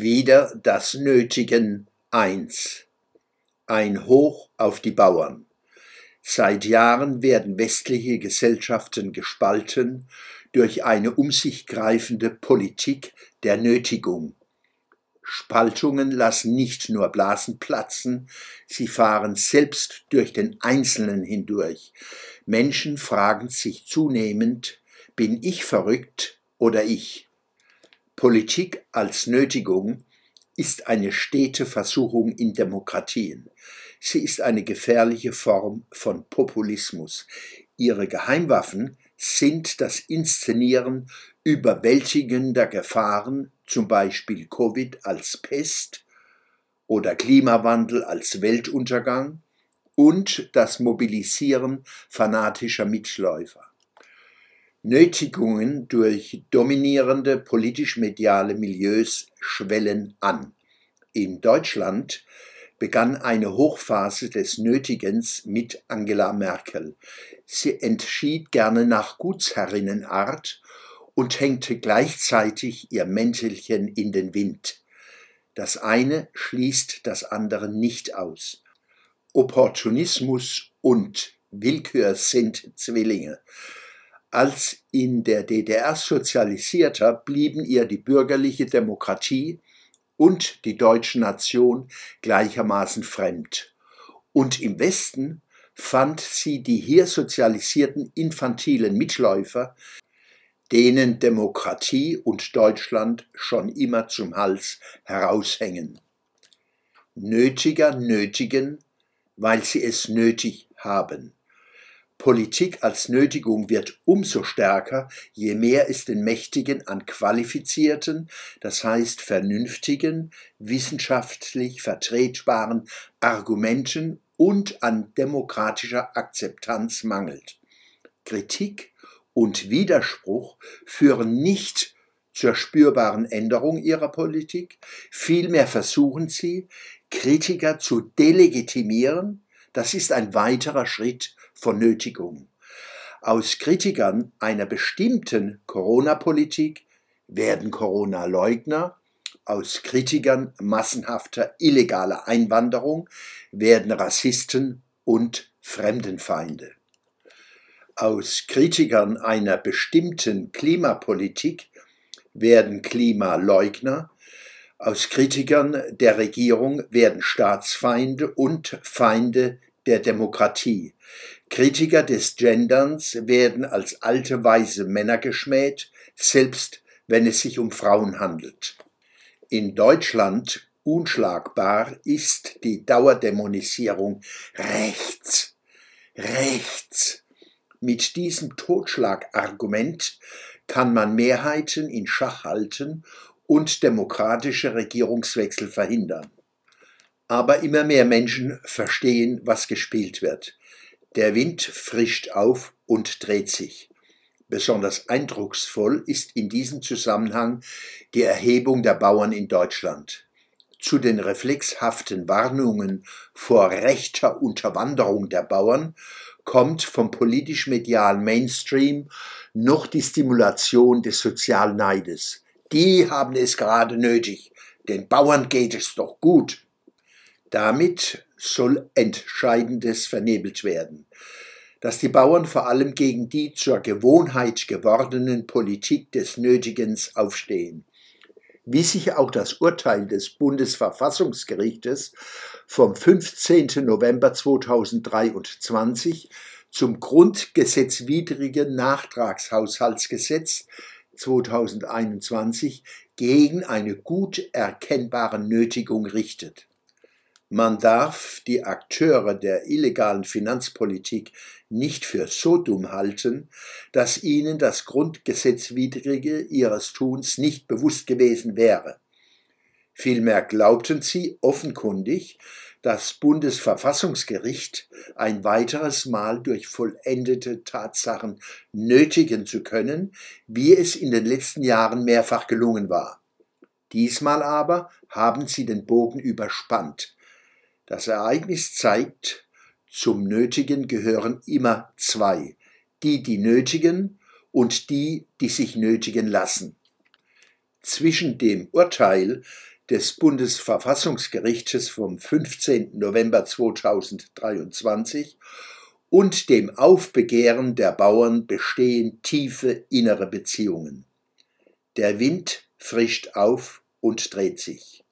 Wieder das Nötigen eins. Ein Hoch auf die Bauern. Seit Jahren werden westliche Gesellschaften gespalten durch eine um sich greifende Politik der Nötigung. Spaltungen lassen nicht nur Blasen platzen, sie fahren selbst durch den Einzelnen hindurch. Menschen fragen sich zunehmend, bin ich verrückt oder ich? Politik als Nötigung ist eine stete Versuchung in Demokratien. Sie ist eine gefährliche Form von Populismus. Ihre Geheimwaffen sind das Inszenieren überwältigender Gefahren zum Beispiel Covid als Pest oder Klimawandel als Weltuntergang und das Mobilisieren fanatischer Mitläufer. Nötigungen durch dominierende politisch-mediale Milieus schwellen an. In Deutschland begann eine Hochphase des Nötigens mit Angela Merkel. Sie entschied gerne nach Gutsherrinnenart und hängte gleichzeitig ihr Mäntelchen in den Wind. Das eine schließt das andere nicht aus. Opportunismus und Willkür sind Zwillinge. Als in der DDR sozialisierter blieben ihr die bürgerliche Demokratie und die deutsche Nation gleichermaßen fremd. Und im Westen fand sie die hier sozialisierten infantilen Mitläufer, denen Demokratie und Deutschland schon immer zum Hals heraushängen. Nötiger nötigen, weil sie es nötig haben. Politik als Nötigung wird umso stärker, je mehr es den Mächtigen an qualifizierten, das heißt vernünftigen, wissenschaftlich vertretbaren Argumenten und an demokratischer Akzeptanz mangelt. Kritik und Widerspruch führen nicht zur spürbaren Änderung ihrer Politik, vielmehr versuchen sie, Kritiker zu delegitimieren, das ist ein weiterer Schritt von Nötigung. Aus Kritikern einer bestimmten Corona-Politik werden Corona-Leugner, aus Kritikern massenhafter illegaler Einwanderung werden Rassisten und Fremdenfeinde aus Kritikern einer bestimmten Klimapolitik werden Klimaleugner, aus Kritikern der Regierung werden Staatsfeinde und Feinde der Demokratie. Kritiker des Genderns werden als alte weiße Männer geschmäht, selbst wenn es sich um Frauen handelt. In Deutschland unschlagbar ist die Dauerdämonisierung rechts. Rechts mit diesem Totschlagargument kann man Mehrheiten in Schach halten und demokratische Regierungswechsel verhindern. Aber immer mehr Menschen verstehen, was gespielt wird. Der Wind frischt auf und dreht sich. Besonders eindrucksvoll ist in diesem Zusammenhang die Erhebung der Bauern in Deutschland. Zu den reflexhaften Warnungen vor rechter Unterwanderung der Bauern kommt vom politisch-medialen Mainstream noch die Stimulation des Sozialneides. Die haben es gerade nötig. Den Bauern geht es doch gut. Damit soll Entscheidendes vernebelt werden. Dass die Bauern vor allem gegen die zur Gewohnheit gewordenen Politik des Nötigens aufstehen wie sich auch das Urteil des Bundesverfassungsgerichtes vom 15. November 2023 zum grundgesetzwidrigen Nachtragshaushaltsgesetz 2021 gegen eine gut erkennbare Nötigung richtet. Man darf die Akteure der illegalen Finanzpolitik nicht für so dumm halten, dass ihnen das Grundgesetzwidrige ihres Tuns nicht bewusst gewesen wäre. Vielmehr glaubten sie offenkundig, das Bundesverfassungsgericht ein weiteres Mal durch vollendete Tatsachen nötigen zu können, wie es in den letzten Jahren mehrfach gelungen war. Diesmal aber haben sie den Bogen überspannt das Ereignis zeigt, zum Nötigen gehören immer zwei, die, die nötigen und die, die sich nötigen lassen. Zwischen dem Urteil des Bundesverfassungsgerichtes vom 15. November 2023 und dem Aufbegehren der Bauern bestehen tiefe innere Beziehungen. Der Wind frischt auf und dreht sich.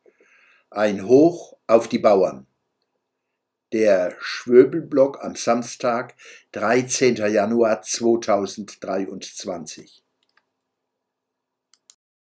Ein Hoch auf die Bauern. Der Schwöbelblock am Samstag, 13. Januar 2023.